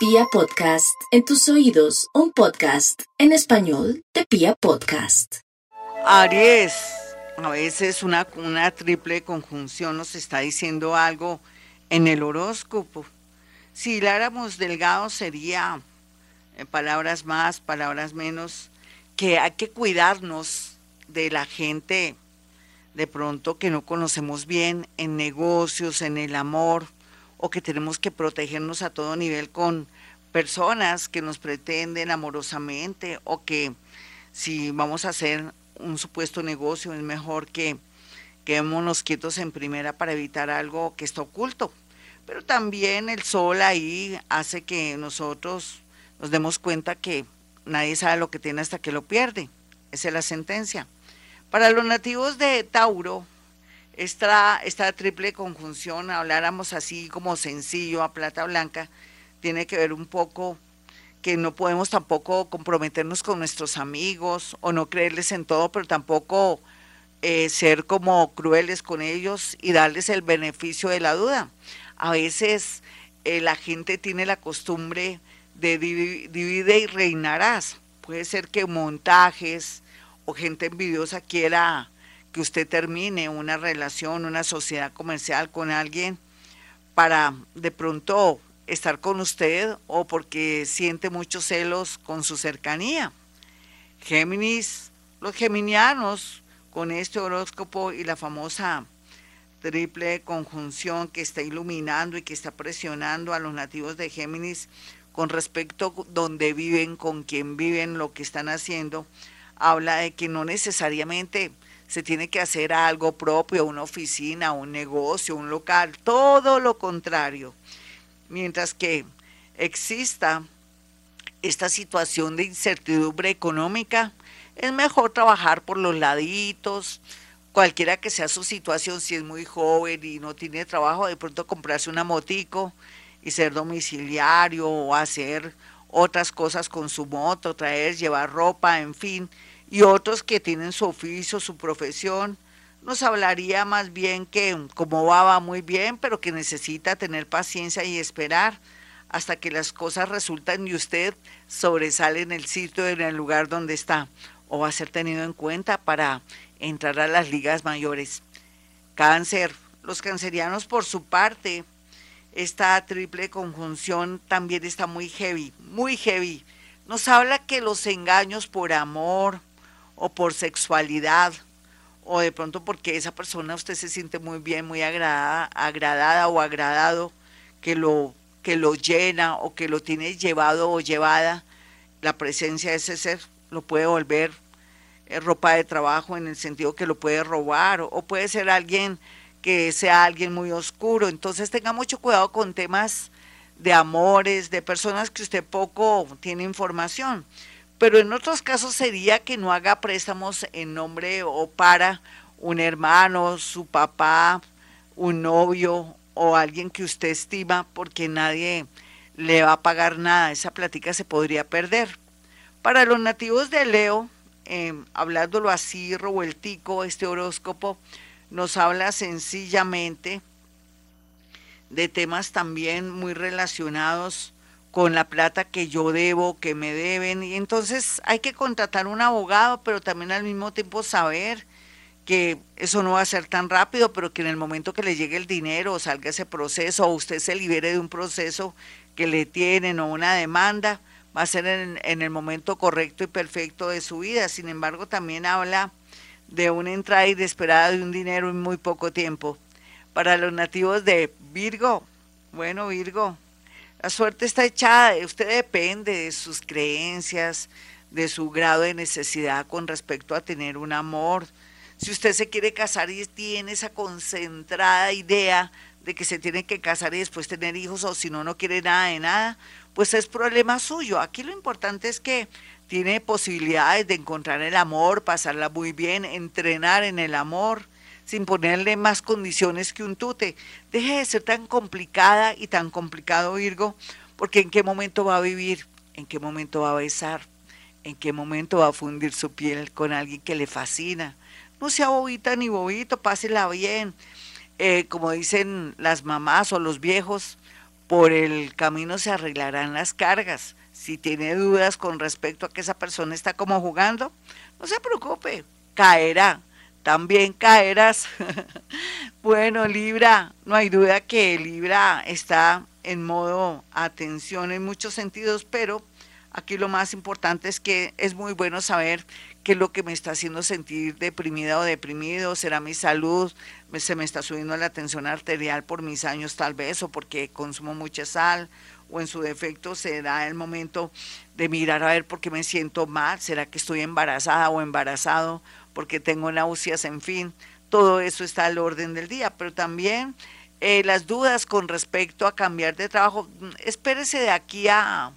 Pia Podcast, en tus oídos, un podcast en español de Pia Podcast. Aries, a veces una, triple conjunción nos está diciendo algo en el horóscopo. Si hiláramos delgado sería, palabras más, palabras menos, que hay que cuidarnos de la gente de pronto que no conocemos bien en negocios, en el amor, o que tenemos que protegernos a todo nivel con personas que nos pretenden amorosamente o que si vamos a hacer un supuesto negocio es mejor que quedémonos quietos en primera para evitar algo que está oculto. Pero también el sol ahí hace que nosotros nos demos cuenta que nadie sabe lo que tiene hasta que lo pierde. Esa es la sentencia. Para los nativos de Tauro, esta, esta triple conjunción, habláramos así como sencillo a plata blanca, tiene que ver un poco que no podemos tampoco comprometernos con nuestros amigos o no creerles en todo, pero tampoco eh, ser como crueles con ellos y darles el beneficio de la duda. A veces eh, la gente tiene la costumbre de divide y reinarás. Puede ser que montajes o gente envidiosa quiera que usted termine una relación, una sociedad comercial con alguien para de pronto estar con usted o porque siente muchos celos con su cercanía. Géminis, los geminianos, con este horóscopo y la famosa triple conjunción que está iluminando y que está presionando a los nativos de Géminis con respecto a dónde viven, con quién viven, lo que están haciendo, habla de que no necesariamente se tiene que hacer algo propio, una oficina, un negocio, un local, todo lo contrario. Mientras que exista esta situación de incertidumbre económica, es mejor trabajar por los laditos, cualquiera que sea su situación, si es muy joven y no tiene trabajo, de pronto comprarse una motico y ser domiciliario o hacer otras cosas con su moto, traer, llevar ropa, en fin, y otros que tienen su oficio, su profesión, nos hablaría más bien que como va, va muy bien, pero que necesita tener paciencia y esperar hasta que las cosas resultan y usted sobresale en el sitio, en el lugar donde está, o va a ser tenido en cuenta para entrar a las ligas mayores. Cáncer, los cancerianos por su parte, esta triple conjunción también está muy heavy, muy heavy. Nos habla que los engaños por amor o por sexualidad, o de pronto porque esa persona usted se siente muy bien, muy agradada, agradada o agradado, que lo, que lo llena o que lo tiene llevado o llevada, la presencia de ese ser lo puede volver eh, ropa de trabajo en el sentido que lo puede robar o, puede ser alguien que sea alguien muy oscuro. Entonces tenga mucho cuidado con temas de amores, de personas que usted poco tiene información pero en otros casos sería que no haga préstamos en nombre o para un hermano, su papá, un novio o alguien que usted estima porque nadie le va a pagar nada. Esa plática se podría perder. Para los nativos de Leo, eh, hablándolo así, revueltico, este horóscopo nos habla sencillamente de temas también muy relacionados con la plata que yo debo, que me deben. Y entonces hay que contratar un abogado, pero también al mismo tiempo saber que eso no va a ser tan rápido, pero que en el momento que le llegue el dinero o salga ese proceso o usted se libere de un proceso que le tienen o una demanda, va a ser en, el momento correcto y perfecto de su vida. Sin embargo, también habla de una entrada inesperada de un dinero en muy poco tiempo. Para los nativos de Virgo, bueno Virgo, la suerte está echada, usted depende de sus creencias, de su grado de necesidad con respecto a tener un amor. Si usted se quiere casar y tiene esa concentrada idea de que se tiene que casar y después tener hijos o si no, no quiere nada de nada, pues es problema suyo. Aquí lo importante es que tiene posibilidades de encontrar el amor, pasarla muy bien, entrenar en el amor sin ponerle más condiciones que un tute. Deje de ser tan complicada y tan complicado, Virgo, porque en qué momento va a vivir, en qué momento va a besar, en qué momento va a fundir su piel con alguien que le fascina. No sea bobita ni bobito, pásela bien. Eh, como dicen las mamás o los viejos, por el camino se arreglarán las cargas. Si tiene dudas con respecto a que esa persona está como jugando, no se preocupe, caerá. También caerás. bueno, Libra, no hay duda que Libra está en modo atención en muchos sentidos, pero aquí lo más importante es que es muy bueno saber qué es lo que me está haciendo sentir deprimida o deprimido, será mi salud, se me está subiendo la tensión arterial por mis años tal vez, o porque consumo mucha sal, o en su defecto será el momento de mirar a ver por qué me siento mal, será que estoy embarazada o embarazado, porque tengo náuseas, en fin, todo eso está al orden del día, pero también eh, las dudas con respecto a cambiar de trabajo, espérese de aquí a,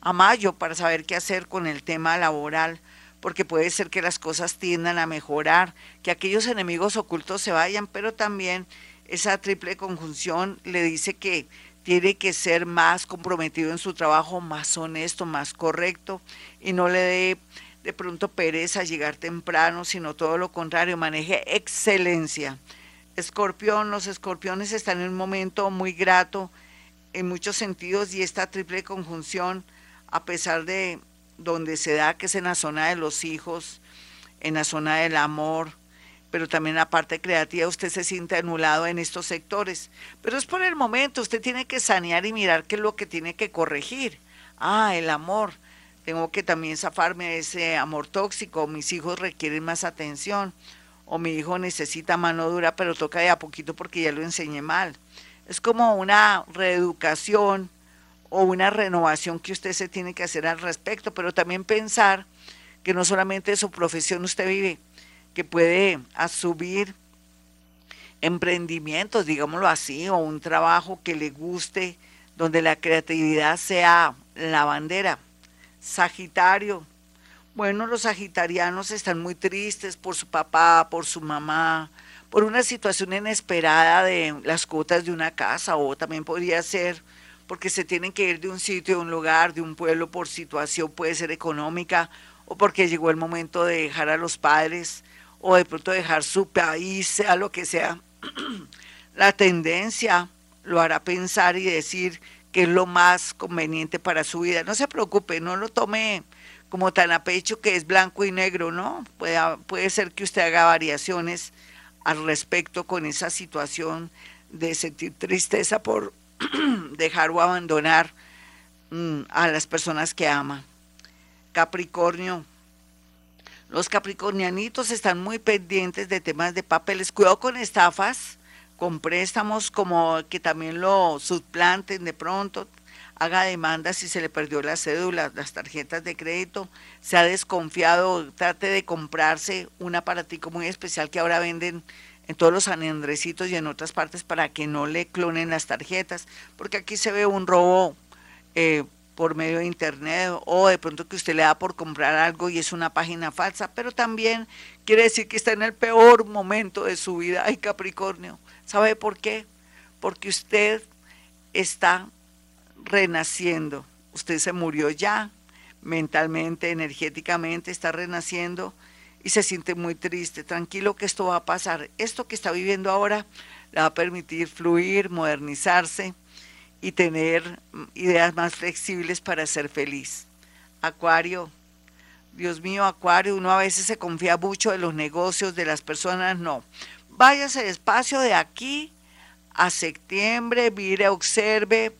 a mayo para saber qué hacer con el tema laboral porque puede ser que las cosas tiendan a mejorar, que aquellos enemigos ocultos se vayan, pero también esa triple conjunción le dice que tiene que ser más comprometido en su trabajo, más honesto, más correcto y no le dé de pronto pereza llegar temprano, sino todo lo contrario, maneje excelencia. Escorpión, los escorpiones están en un momento muy grato en muchos sentidos y esta triple conjunción, a pesar de donde se da, que es en la zona de los hijos, en la zona del amor, pero también la parte creativa, usted se siente anulado en estos sectores. Pero es por el momento, usted tiene que sanear y mirar qué es lo que tiene que corregir. Ah, el amor. Tengo que también zafarme de ese amor tóxico. Mis hijos requieren más atención. O mi hijo necesita mano dura, pero toca de a poquito porque ya lo enseñé mal. Es como una reeducación o una renovación que usted se tiene que hacer al respecto, pero también pensar que no solamente su profesión usted vive, que puede asumir emprendimientos, digámoslo así, o un trabajo que le guste, donde la creatividad sea la bandera. Sagitario. Bueno, los sagitarianos están muy tristes por su papá, por su mamá, por una situación inesperada de las cuotas de una casa, o también podría ser porque se tienen que ir de un sitio, de un lugar, de un pueblo por situación, puede ser económica, o porque llegó el momento de dejar a los padres, o de pronto dejar su país, sea lo que sea. La tendencia lo hará pensar y decir que es lo más conveniente para su vida. No se preocupe, no lo tome como tan a pecho que es blanco y negro, ¿no? Puede, puede ser que usted haga variaciones al respecto con esa situación de sentir tristeza por dejar o abandonar mm, a las personas que ama. Capricornio. Los capricornianitos están muy pendientes de temas de papeles. Cuidado con estafas, con préstamos, como que también lo suplanten de pronto. Haga demandas si se le perdió la cédula, las tarjetas de crédito. Se ha desconfiado, trate de comprarse un aparatico muy especial que ahora venden en todos los anendrecitos y en otras partes para que no le clonen las tarjetas, porque aquí se ve un robo eh, por medio de internet o de pronto que usted le da por comprar algo y es una página falsa, pero también quiere decir que está en el peor momento de su vida. Ay, Capricornio, ¿sabe por qué? Porque usted está renaciendo, usted se murió ya, mentalmente, energéticamente, está renaciendo y se siente muy triste. Tranquilo que esto va a pasar. Esto que está viviendo ahora le va a permitir fluir, modernizarse y tener ideas más flexibles para ser feliz. Acuario, Dios mío, Acuario, uno a veces se confía mucho de los negocios, de las personas, no. Váyase despacio de aquí a septiembre, mire, observe,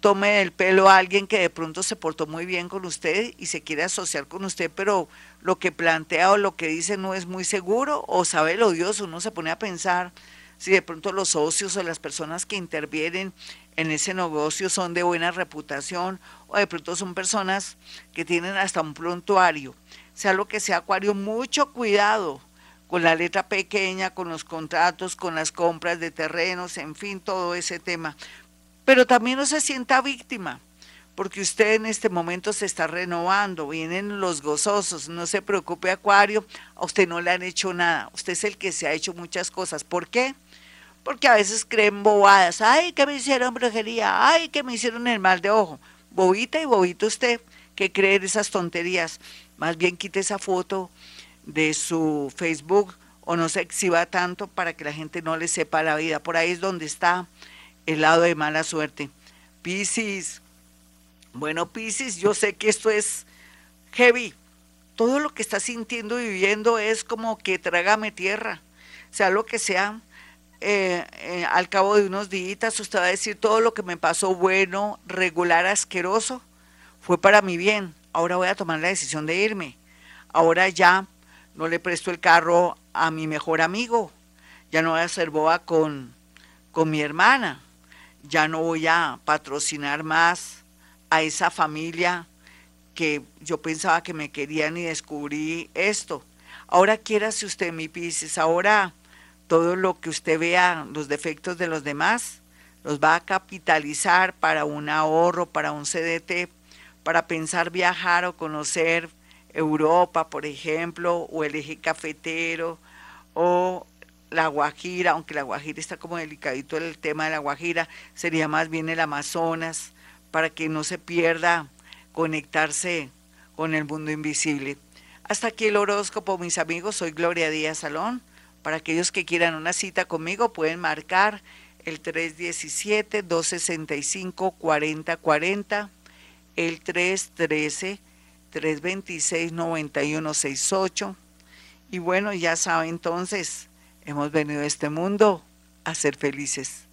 tome el pelo a alguien que de pronto se portó muy bien con usted y se quiere asociar con usted, pero lo que plantea o lo que dice no es muy seguro o sabe lo odioso, uno se pone a pensar si de pronto los socios o las personas que intervienen en ese negocio son de buena reputación o de pronto son personas que tienen hasta un prontuario. Sea lo que sea, Acuario, mucho cuidado con la letra pequeña, con los contratos, con las compras de terrenos, en fin, todo ese tema pero también no se sienta víctima, porque usted en este momento se está renovando, vienen los gozosos, no se preocupe Acuario, a usted no le han hecho nada, usted es el que se ha hecho muchas cosas. ¿Por qué? Porque a veces creen bobadas, ay, que me hicieron brujería, ay, que me hicieron el mal de ojo. Bobita y bobito usted que cree en esas tonterías. Más bien quite esa foto de su Facebook o no se exhiba tanto para que la gente no le sepa la vida. Por ahí es donde está el lado de mala suerte. Piscis. Bueno, Piscis, yo sé que esto es heavy. Todo lo que estás sintiendo y viviendo es como que trágame tierra. Sea lo que sea, eh, eh, al cabo de unos días usted va a decir todo lo que me pasó bueno, regular, asqueroso, fue para mi bien. Ahora voy a tomar la decisión de irme. Ahora ya no le presto el carro a mi mejor amigo. Ya no voy a hacer boba con, con mi hermana. Ya no voy a patrocinar más a esa familia que yo pensaba que me querían y descubrí esto. Ahora si usted mi Pisces, ahora todo lo que usted vea, los defectos de los demás, los va a capitalizar para un ahorro, para un CDT, para pensar viajar o conocer Europa, por ejemplo, o el eje cafetero, o la Guajira, aunque la Guajira está como delicadito el tema de la Guajira, sería más bien el Amazonas, para que no se pierda conectarse con el mundo invisible. Hasta aquí el horóscopo, mis amigos. Soy Gloria Díaz Salón. Para aquellos que quieran una cita conmigo, pueden marcar el 317-265-4040, el 313-326-9168. Y bueno, ya saben entonces, hemos venido a este mundo a ser felices.